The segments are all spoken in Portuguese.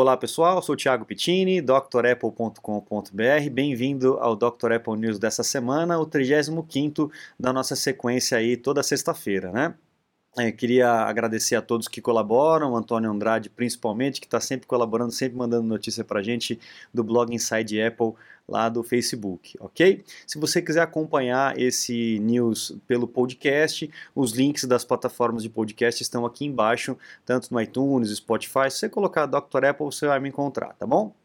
Olá pessoal, sou o Thiago Pittini, drapple.com.br. Bem-vindo ao Dr. Apple News dessa semana, o 35 da nossa sequência aí toda sexta-feira, né? É, queria agradecer a todos que colaboram, Antônio Andrade principalmente, que está sempre colaborando, sempre mandando notícia para a gente do blog Inside Apple lá do Facebook, ok? Se você quiser acompanhar esse news pelo podcast, os links das plataformas de podcast estão aqui embaixo, tanto no iTunes, Spotify. Se você colocar Dr. Apple, você vai me encontrar, tá bom?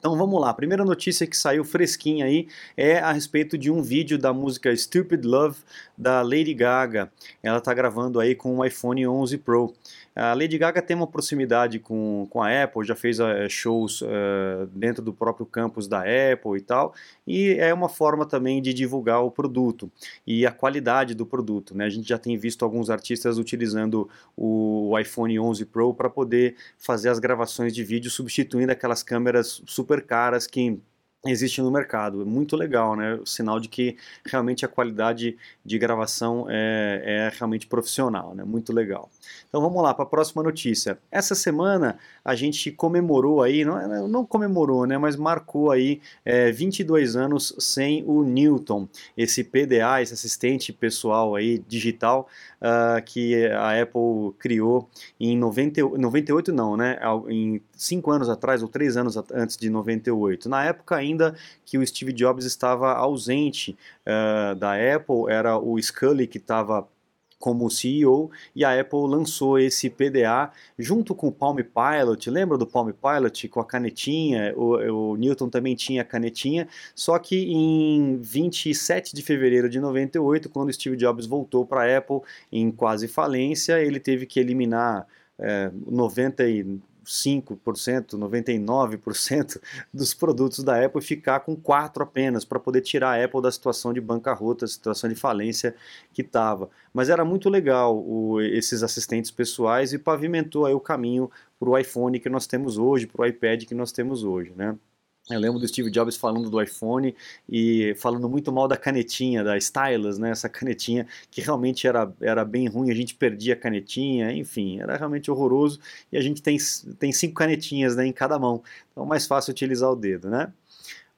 Então vamos lá, a primeira notícia que saiu fresquinha aí é a respeito de um vídeo da música Stupid Love da Lady Gaga. Ela está gravando aí com o iPhone 11 Pro. A Lady Gaga tem uma proximidade com, com a Apple, já fez uh, shows uh, dentro do próprio campus da Apple e tal, e é uma forma também de divulgar o produto e a qualidade do produto. Né? A gente já tem visto alguns artistas utilizando o, iPhone 11 Pro para poder fazer as gravações de vídeo substituindo aquelas câmeras super caras que existe no mercado. É muito legal, né? O sinal de que realmente a qualidade de gravação é, é realmente profissional, né? Muito legal. Então vamos lá para a próxima notícia. Essa semana a gente comemorou aí, não, é, não comemorou, né? Mas marcou aí é, 22 anos sem o Newton, esse PDA, esse assistente pessoal aí digital uh, que a Apple criou em 90, 98 não, né? Em cinco anos atrás ou três anos antes de 98. Na época ainda que o Steve Jobs estava ausente uh, da Apple, era o Scully que estava como CEO e a Apple lançou esse PDA junto com o Palm Pilot. Lembra do Palm Pilot com a canetinha? O, o Newton também tinha a canetinha, só que em 27 de fevereiro de 98, quando Steve Jobs voltou para a Apple em quase falência, ele teve que eliminar é, 90 e 95%, 99% dos produtos da Apple e ficar com quatro apenas para poder tirar a Apple da situação de bancarrota, situação de falência que estava. Mas era muito legal o, esses assistentes pessoais e pavimentou aí o caminho para o iPhone que nós temos hoje, para o iPad que nós temos hoje, né? Eu lembro do Steve Jobs falando do iPhone e falando muito mal da canetinha, da Stylus, né? Essa canetinha que realmente era, era bem ruim, a gente perdia a canetinha, enfim, era realmente horroroso. E a gente tem, tem cinco canetinhas né, em cada mão, então é mais fácil utilizar o dedo, né?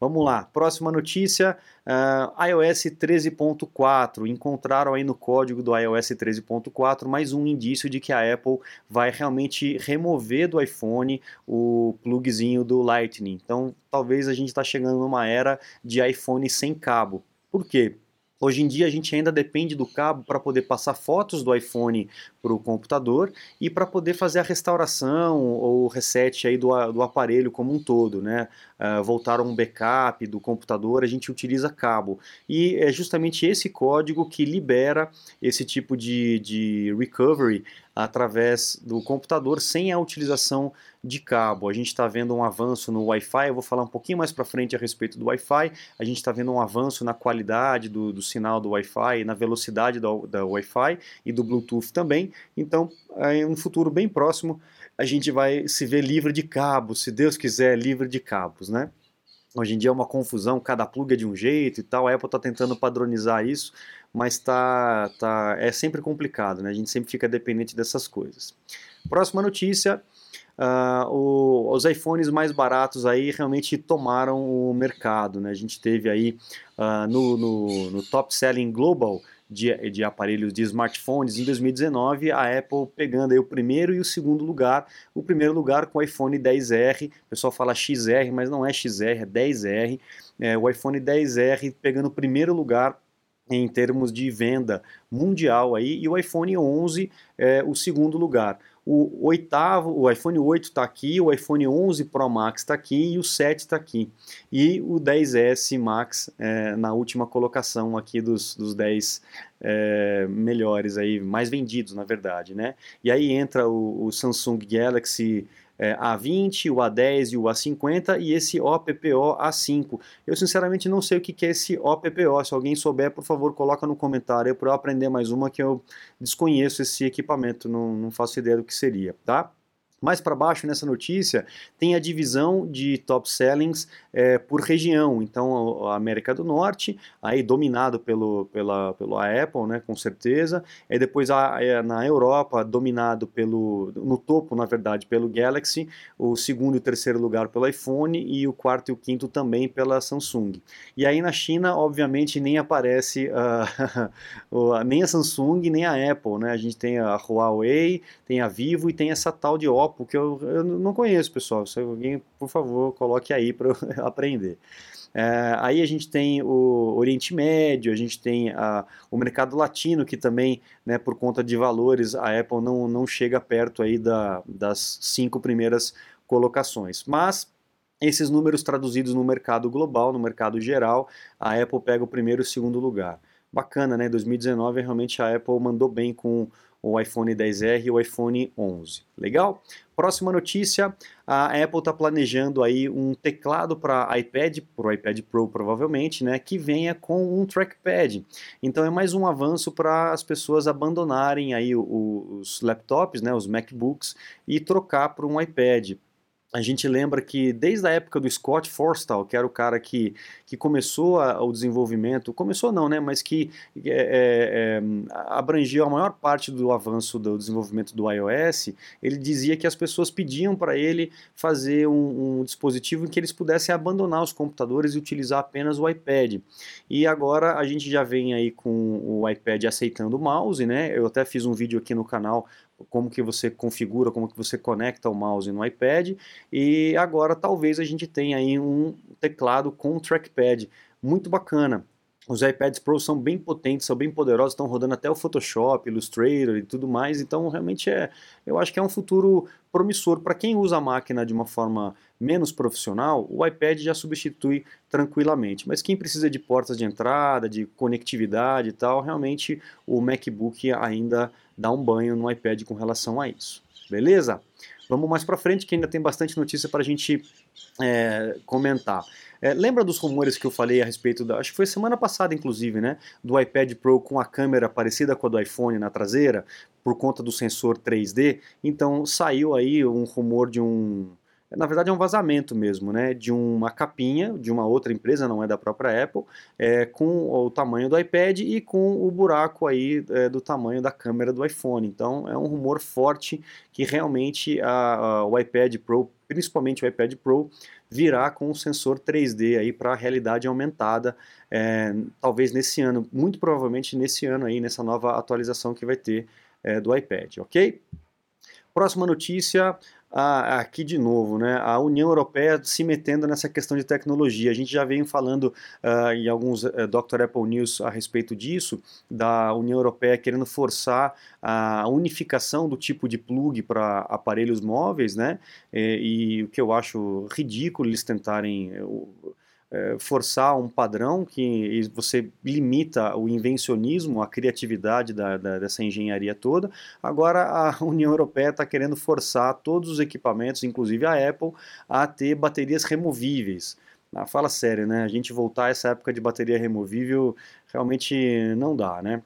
Vamos lá, próxima notícia, uh, iOS 13.4, encontraram aí no código do iOS 13.4 mais um indício de que a Apple vai realmente remover do iPhone o plugzinho do Lightning, então talvez a gente está chegando numa era de iPhone sem cabo. Por quê? Hoje em dia a gente ainda depende do cabo para poder passar fotos do iPhone para o computador e para poder fazer a restauração ou reset aí do, do aparelho como um todo, né? Uh, voltar um backup do computador, a gente utiliza cabo. E é justamente esse código que libera esse tipo de, de recovery através do computador sem a utilização de cabo. A gente está vendo um avanço no Wi-Fi, eu vou falar um pouquinho mais para frente a respeito do Wi-Fi. A gente está vendo um avanço na qualidade do, do sinal do Wi-Fi, na velocidade da, da Wi-Fi e do Bluetooth também. Então, em um futuro bem próximo, a gente vai se ver livre de cabos, se Deus quiser, livre de cabos, né? Hoje em dia é uma confusão, cada plug é de um jeito e tal. A Apple está tentando padronizar isso, mas tá, tá, é sempre complicado, né? A gente sempre fica dependente dessas coisas. Próxima notícia. Uh, o, os iPhones mais baratos aí realmente tomaram o mercado, né? A gente teve aí uh, no, no, no Top Selling Global de, de aparelhos de smartphones em 2019, a Apple pegando aí o primeiro e o segundo lugar. O primeiro lugar com o iPhone 10R, o pessoal fala XR, mas não é XR, é 10R. É, o iPhone 10R pegando o primeiro lugar em termos de venda mundial aí, e o iPhone 11 é o segundo lugar. O oitavo, o iPhone 8 está aqui, o iPhone 11 Pro Max está aqui e o 7 está aqui. E o 10S Max é, na última colocação aqui dos, dos 10 é, melhores aí, mais vendidos na verdade, né? E aí entra o, o Samsung Galaxy é, A20, o A10 e o A50 e esse OPPO A5. Eu sinceramente não sei o que é esse OPPO, se alguém souber, por favor, coloca no comentário para eu aprender mais uma que eu desconheço esse equipamento, não, não faço ideia do que seria, tá? Mais para baixo nessa notícia tem a divisão de top sellings é, por região. Então a América do Norte, aí dominado pelo, pela, pelo Apple, né, com certeza. Aí depois a, na Europa dominado pelo no topo, na verdade, pelo Galaxy. O segundo e o terceiro lugar pelo iPhone e o quarto e o quinto também pela Samsung. E aí na China, obviamente, nem aparece uh, nem a Samsung nem a Apple, né? A gente tem a Huawei, tem a Vivo e tem essa tal de Oppo porque eu, eu não conheço, pessoal. Se alguém, por favor, coloque aí para eu aprender. É, aí a gente tem o Oriente Médio, a gente tem a, o mercado latino, que também, né, por conta de valores, a Apple não, não chega perto aí da, das cinco primeiras colocações. Mas esses números traduzidos no mercado global, no mercado geral, a Apple pega o primeiro e o segundo lugar. Bacana, né? 2019 realmente a Apple mandou bem com o iPhone 10R e o iPhone 11. Legal? Próxima notícia, a Apple está planejando aí um teclado para iPad, para o iPad Pro provavelmente, né, que venha com um trackpad. Então é mais um avanço para as pessoas abandonarem aí os laptops, né, os MacBooks e trocar para um iPad a gente lembra que desde a época do Scott Forstall, que era o cara que, que começou a, o desenvolvimento, começou não, né, mas que é, é, é, a maior parte do avanço do desenvolvimento do iOS, ele dizia que as pessoas pediam para ele fazer um, um, dispositivo em que eles pudessem abandonar os computadores e utilizar apenas o iPad. E agora a gente já vem aí com o iPad aceitando o mouse, né, eu até fiz um vídeo aqui no canal como que você configura, como que você conecta o mouse no iPad e agora talvez a gente tenha aí um teclado com trackpad muito bacana. Os iPads Pro são bem potentes, são bem poderosos, estão rodando até o Photoshop, Illustrator e tudo mais, então realmente é, eu acho que é um futuro promissor para quem usa a máquina de uma forma menos profissional, o iPad já substitui tranquilamente. Mas quem precisa de portas de entrada, de conectividade e tal, realmente o MacBook ainda dá um banho no iPad com relação a isso. Beleza? Vamos mais para frente que ainda tem bastante notícia para a gente é, comentar. É, lembra dos rumores que eu falei a respeito da. Acho que foi semana passada, inclusive, né? Do iPad Pro com a câmera parecida com a do iPhone na traseira, por conta do sensor 3D. Então saiu aí um rumor de um na verdade é um vazamento mesmo, né, de uma capinha de uma outra empresa, não é da própria Apple, é, com o tamanho do iPad e com o buraco aí é, do tamanho da câmera do iPhone. Então é um rumor forte que realmente a, a, o iPad Pro, principalmente o iPad Pro, virá com um sensor 3D aí para a realidade aumentada, é, talvez nesse ano, muito provavelmente nesse ano aí, nessa nova atualização que vai ter é, do iPad, ok? Próxima notícia, ah, aqui de novo, né, a União Europeia se metendo nessa questão de tecnologia. A gente já vem falando uh, em alguns uh, Dr. Apple News a respeito disso, da União Europeia querendo forçar a unificação do tipo de plug para aparelhos móveis, né, e, e, o que eu acho ridículo eles tentarem. Uh, é, forçar um padrão que você limita o invencionismo, a criatividade da, da, dessa engenharia toda. Agora a União Europeia está querendo forçar todos os equipamentos, inclusive a Apple, a ter baterias removíveis. Ah, fala sério, né? A gente voltar a essa época de bateria removível realmente não dá, né?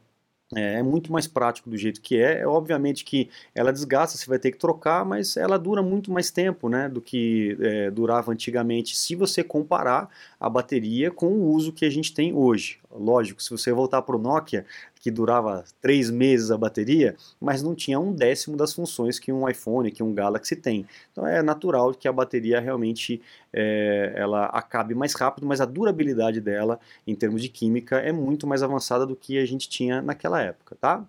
É, é, muito mais prático do jeito que é. É obviamente que ela desgasta, você vai ter que trocar, mas ela dura muito mais tempo né, do que é, durava antigamente, se você comparar a bateria com o uso que a gente tem hoje. Lógico, se você voltar para o Nokia, que durava três meses a bateria, mas não tinha um décimo das funções que um iPhone, que um Galaxy tem. Então é natural que a bateria realmente é, ela acabe mais rápido, mas a durabilidade dela, em termos de química, é muito mais avançada do que a gente tinha naquela época, tá?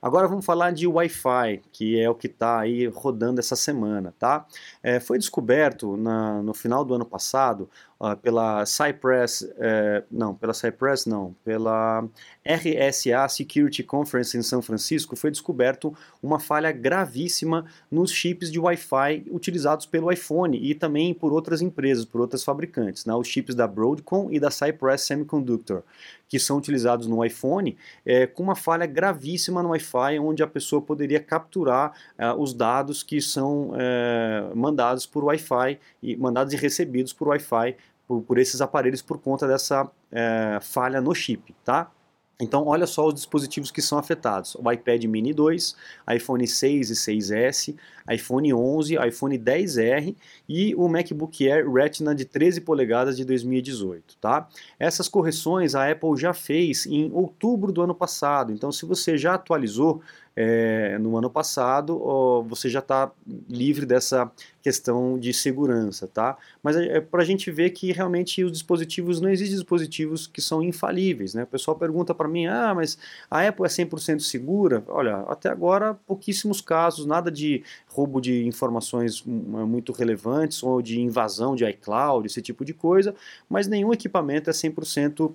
Agora vamos falar de Wi-Fi, que é o que está aí rodando essa semana, tá? É, foi descoberto na, no final do ano passado uh, pela Cypress, uh, não, pela Cypress não, pela RSA Security Conference em São Francisco, foi descoberto uma falha gravíssima nos chips de Wi-Fi utilizados pelo iPhone e também por outras empresas, por outras fabricantes, né? os chips da Broadcom e da Cypress Semiconductor, que são utilizados no iPhone, é, com uma falha gravíssima no Wi-Fi, onde a pessoa poderia capturar é, os dados que são é, mandados por Wi-Fi, e mandados e recebidos por Wi-Fi por, por esses aparelhos por conta dessa é, falha no chip, tá? Então, olha só os dispositivos que são afetados: o iPad Mini 2, iPhone 6 e 6S, iPhone 11, iPhone 10R e o MacBook Air Retina de 13 polegadas de 2018, tá? Essas correções a Apple já fez em outubro do ano passado. Então, se você já atualizou é, no ano passado, ó, você já está livre dessa questão de segurança, tá? Mas é, é para a gente ver que realmente os dispositivos, não existem dispositivos que são infalíveis, né? O pessoal pergunta para mim, ah, mas a Apple é 100% segura? Olha, até agora pouquíssimos casos, nada de roubo de informações muito relevantes ou de invasão de iCloud, esse tipo de coisa, mas nenhum equipamento é 100%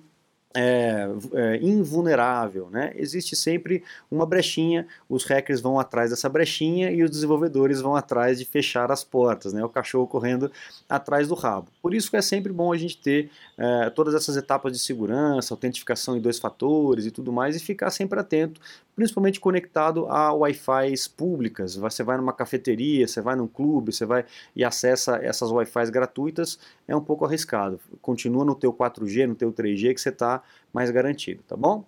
é, é, invulnerável, né? Existe sempre uma brechinha, os hackers vão atrás dessa brechinha e os desenvolvedores vão atrás de fechar as portas, né? O cachorro correndo atrás do rabo. Por isso que é sempre bom a gente ter é, todas essas etapas de segurança, autentificação em dois fatores e tudo mais, e ficar sempre atento, principalmente conectado a Wi-Fi públicas. Você vai numa cafeteria, você vai num clube, você vai e acessa essas Wi-Fi gratuitas, é um pouco arriscado. Continua no teu 4G, no teu 3G que você está mais garantido, tá bom?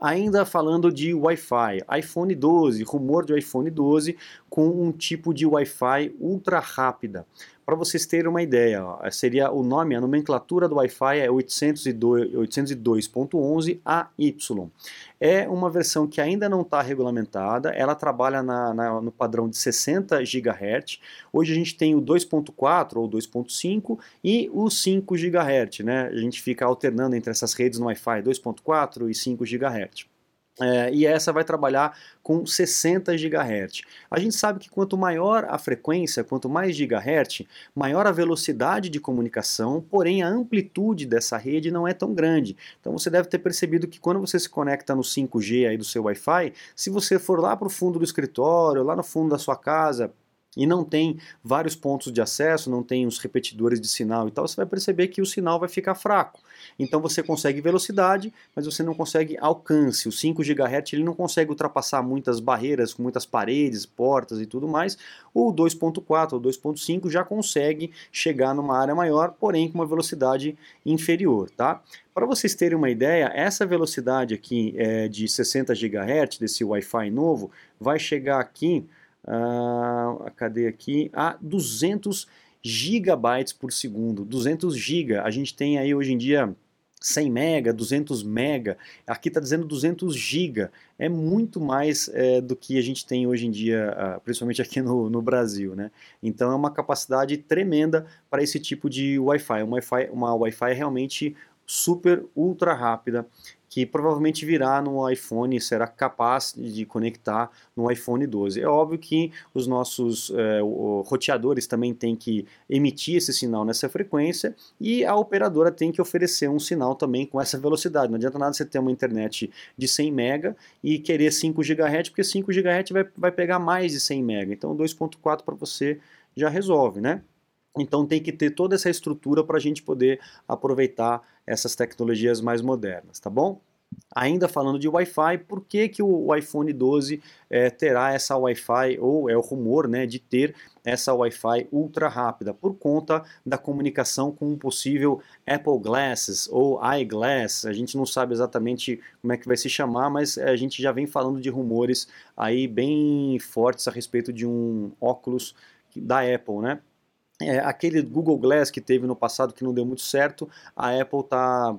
Ainda falando de Wi-Fi, iPhone 12, rumor de iPhone 12 com um tipo de Wi-Fi ultra rápida. Para vocês terem uma ideia, ó, seria o nome, a nomenclatura do Wi-Fi é 802.11AY. É uma versão que ainda não está regulamentada, ela trabalha na, na, no padrão de 60 GHz. Hoje a gente tem o 2.4 ou 2.5 e o 5 GHz, né? A gente fica alternando entre essas redes no Wi-Fi 2.4 e 5 GHz. É, e essa vai trabalhar com 60 GHz. A gente sabe que quanto maior a frequência, quanto mais GHz, maior a velocidade de comunicação, porém a amplitude dessa rede não é tão grande. Então você deve ter percebido que quando você se conecta no 5G aí do seu Wi-Fi, se você for lá para o fundo do escritório, lá no fundo da sua casa, e não tem vários pontos de acesso, não tem os repetidores de sinal e tal, você vai perceber que o sinal vai ficar fraco. Então você consegue velocidade, mas você não consegue alcance. O 5 GHz ele não consegue ultrapassar muitas barreiras, muitas paredes, portas e tudo mais. O 2.4 ou 2.5 já consegue chegar numa área maior, porém com uma velocidade inferior, tá? Para vocês terem uma ideia, essa velocidade aqui é, de 60 GHz desse Wi-Fi novo vai chegar aqui uh, cadê aqui? A 200 gigabytes por segundo, 200 giga. A gente tem aí hoje em dia 100 mega, 200 mega, aqui está dizendo 200 giga, é muito mais é, do que a gente tem hoje em dia, uh, principalmente aqui no, no, Brasil, né? Então é uma capacidade tremenda para esse tipo de Wi-Fi, uma Wi-Fi, uma Wi-Fi realmente super ultra rápida que provavelmente virá no iPhone, será capaz de conectar no iPhone 12. É óbvio que os nossos é, roteadores também têm que emitir esse sinal nessa frequência e a operadora tem que oferecer um sinal também com essa velocidade. Não adianta nada você ter uma internet de 100 MB e querer 5 GHz, porque 5 GHz vai, vai pegar mais de 100 MB. Então 2.4 para você já resolve, né? Então tem que ter toda essa estrutura para a gente poder aproveitar essas tecnologias mais modernas, tá bom? Ainda falando de Wi-Fi, por que, que o iPhone 12 é, terá essa Wi-Fi, ou é o rumor né, de ter essa Wi-Fi ultra rápida? Por conta da comunicação com um possível Apple Glasses ou iGlass. A gente não sabe exatamente como é que vai se chamar, mas a gente já vem falando de rumores aí bem fortes a respeito de um óculos da Apple, né? É, aquele Google Glass que teve no passado que não deu muito certo, a Apple está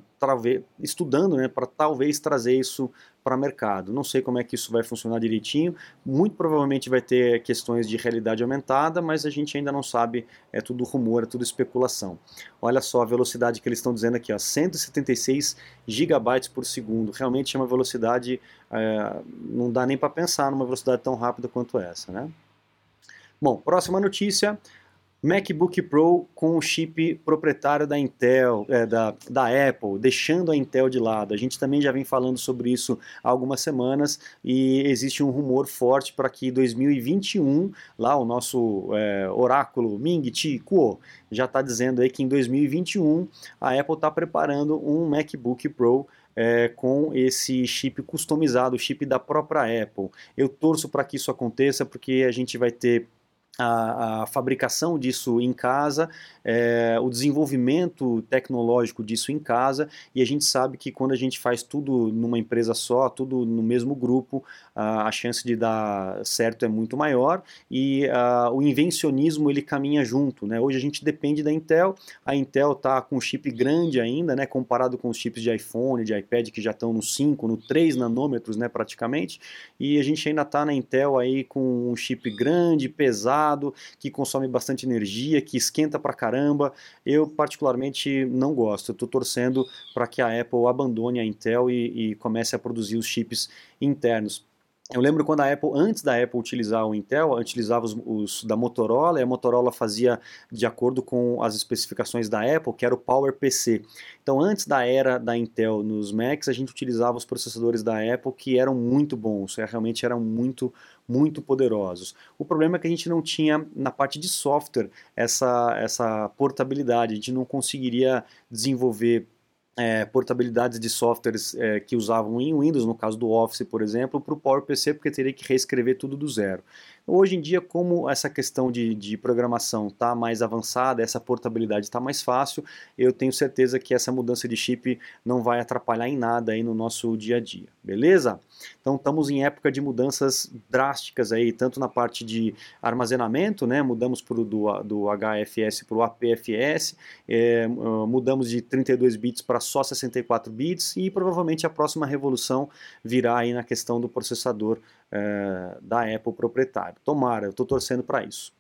estudando né, para talvez trazer isso para o mercado. Não sei como é que isso vai funcionar direitinho, muito provavelmente vai ter questões de realidade aumentada, mas a gente ainda não sabe, é tudo rumor, é tudo especulação. Olha só a velocidade que eles estão dizendo aqui, ó, 176 gigabytes por segundo, realmente é uma velocidade, é, não dá nem para pensar numa velocidade tão rápida quanto essa. Né? Bom, próxima notícia, MacBook Pro com o chip proprietário da Intel, é, da, da Apple, deixando a Intel de lado. A gente também já vem falando sobre isso há algumas semanas e existe um rumor forte para que 2021, lá o nosso é, oráculo Ming Chi Kuo já está dizendo aí que em 2021 a Apple está preparando um MacBook Pro é, com esse chip customizado, o chip da própria Apple. Eu torço para que isso aconteça porque a gente vai ter a, a, fabricação disso em casa, é, o desenvolvimento tecnológico disso em casa, e a gente sabe que quando a gente faz tudo numa empresa só, tudo no mesmo grupo, a, a chance de dar certo é muito maior e a, o invencionismo ele caminha junto. Né? Hoje a gente depende da Intel, a Intel está com um chip grande ainda, né, comparado com os chips de iPhone, de iPad que já estão no 5, no 3 nanômetros né, praticamente, e a gente ainda está na Intel aí com um chip grande, pesado, pesado, que consome bastante energia, que esquenta pra caramba. Eu particularmente não gosto. Estou torcendo para que a Apple abandone a Intel e, e comece a produzir os chips internos. Eu lembro quando a Apple, antes da Apple utilizar o Intel, utilizava os, os, da Motorola, e a Motorola fazia de acordo com as especificações da Apple, que era o PowerPC. Então, antes da era da Intel nos Macs, a gente utilizava os processadores da Apple que eram muito bons, é, realmente eram muito, muito poderosos. O problema é que a gente não tinha na parte de software essa, essa portabilidade, a gente não conseguiria desenvolver é, portabilidades de softwares é, que usavam em Windows, no caso do Office, por exemplo, para o PowerPC, porque teria que reescrever tudo do zero. Hoje em dia, como essa questão de, de programação está mais avançada, essa portabilidade está mais fácil, eu tenho certeza que essa mudança de chip não vai atrapalhar em nada aí no nosso dia a dia, beleza? Então estamos em época de mudanças drásticas aí, tanto na parte de armazenamento, né? Mudamos pro, do, do HFS para o APFS, é, mudamos de 32 bits para só 64 bits e provavelmente a próxima revolução virá aí na questão do processador é, da Apple proprietário. Tomara, eu estou torcendo para isso.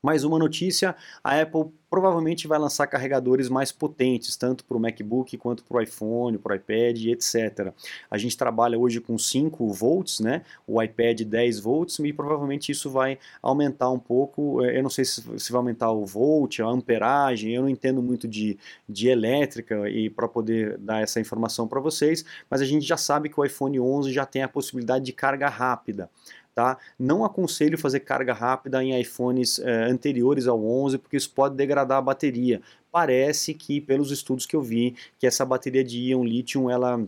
Mais uma notícia: a Apple provavelmente vai lançar carregadores mais potentes, tanto para o MacBook quanto para o iPhone, para o iPad, etc. A gente trabalha hoje com 5 volts, né? o iPad 10 volts, e provavelmente isso vai aumentar um pouco. É, eu não sei se, se vai aumentar o volt, a amperagem, eu não entendo muito de, de elétrica e para poder dar essa informação para vocês, mas a gente já sabe que o iPhone 11 já tem a possibilidade de carga rápida. Tá? Não aconselho fazer carga rápida em iPhones eh, anteriores ao 11, porque isso pode degradar a bateria. Parece que, pelos estudos que eu vi, que essa bateria de íon lítio ela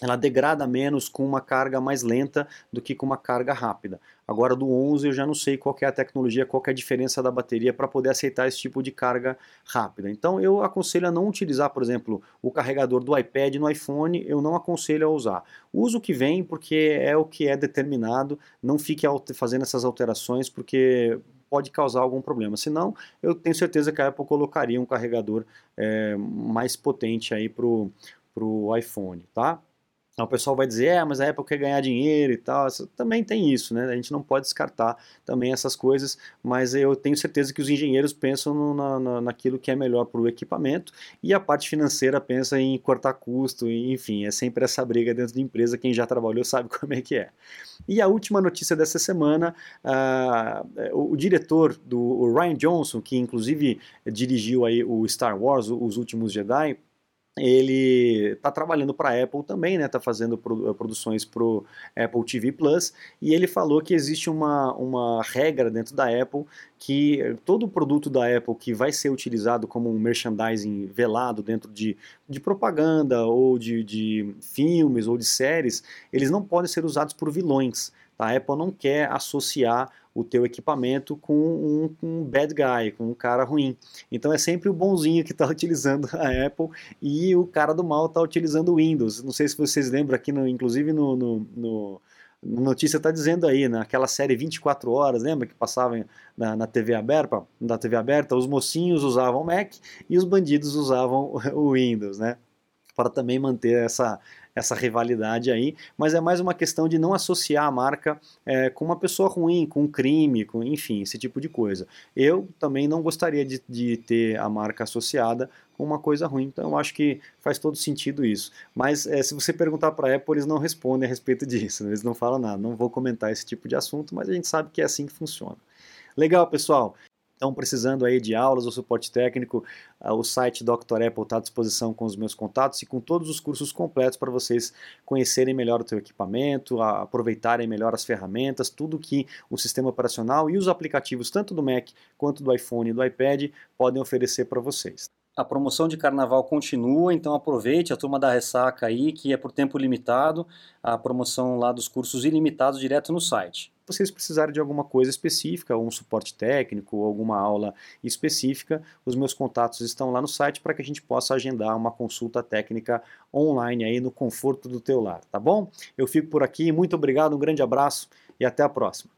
ela degrada menos com uma carga mais lenta do que com uma carga rápida. Agora do 11 eu já não sei qual é a tecnologia, qual é a diferença da bateria para poder aceitar esse tipo de carga rápida. Então eu aconselho a não utilizar, por exemplo, o carregador do iPad no iPhone, eu não aconselho a usar. Use o que vem porque é o que é determinado, não fique fazendo essas alterações porque pode causar algum problema. Senão, eu tenho certeza que a Apple colocaria um carregador é, mais potente aí para o iPhone, tá? O pessoal vai dizer, é, mas a Apple quer ganhar dinheiro e tal. Também tem isso, né? A gente não pode descartar também essas coisas, mas eu tenho certeza que os engenheiros pensam no, na, naquilo que é melhor para o equipamento e a parte financeira pensa em cortar custo, enfim, é sempre essa briga dentro de empresa. Quem já trabalhou sabe como é que é. E a última notícia dessa semana, uh, o, o, diretor do Ryan Johnson, que inclusive dirigiu aí o Star Wars, Os Últimos Jedi, ele está trabalhando para a Apple também, né? Está fazendo eh, produções para o Apple TV Plus e ele falou que existe uma, uma regra dentro da Apple que todo produto da Apple que vai ser utilizado como um merchandising velado dentro de, de propaganda ou de, de filmes ou de séries, eles não podem ser usados por vilões. A Apple não quer associar o teu equipamento com um, um, bad guy, com um cara ruim. Então é sempre o bonzinho que está utilizando a Apple e o cara do mal está utilizando o Windows. Não sei se vocês lembram aqui, no, inclusive no, no, no notícia está dizendo aí, naquela série 24 horas, lembra que passava na, na, TV aberta, na TV aberta, os mocinhos usavam Mac e os bandidos usavam o Windows, né? Para também manter essa, essa rivalidade aí, mas é mais uma questão de não associar a marca é, com uma pessoa ruim, com um crime, com enfim, esse tipo de coisa. Eu também não gostaria de, de ter a marca associada com uma coisa ruim, então eu acho que faz todo sentido isso. Mas é, se você perguntar para a Apple, eles não respondem a respeito disso, eles não falam nada, não vou comentar esse tipo de assunto, mas a gente sabe que é assim que funciona. Legal, pessoal estão precisando aí de aulas ou suporte técnico, ah, o site Dr. Apple está à disposição com os meus contatos e com todos os cursos completos para vocês conhecerem melhor o teu equipamento, aproveitarem melhor as ferramentas, tudo que o sistema operacional e os aplicativos, tanto do Mac quanto do iPhone e do iPad, podem oferecer para vocês. A promoção de carnaval continua, então aproveite a turma da ressaca aí, que é por tempo limitado, a promoção lá dos cursos ilimitados direto no site. Vocês precisarem de alguma coisa específica, um suporte técnico, alguma aula específica, os meus contatos estão lá no site para que a gente possa agendar uma consulta técnica online aí no conforto do teu lar, tá bom? Eu fico por aqui, muito obrigado, um grande abraço e até a próxima.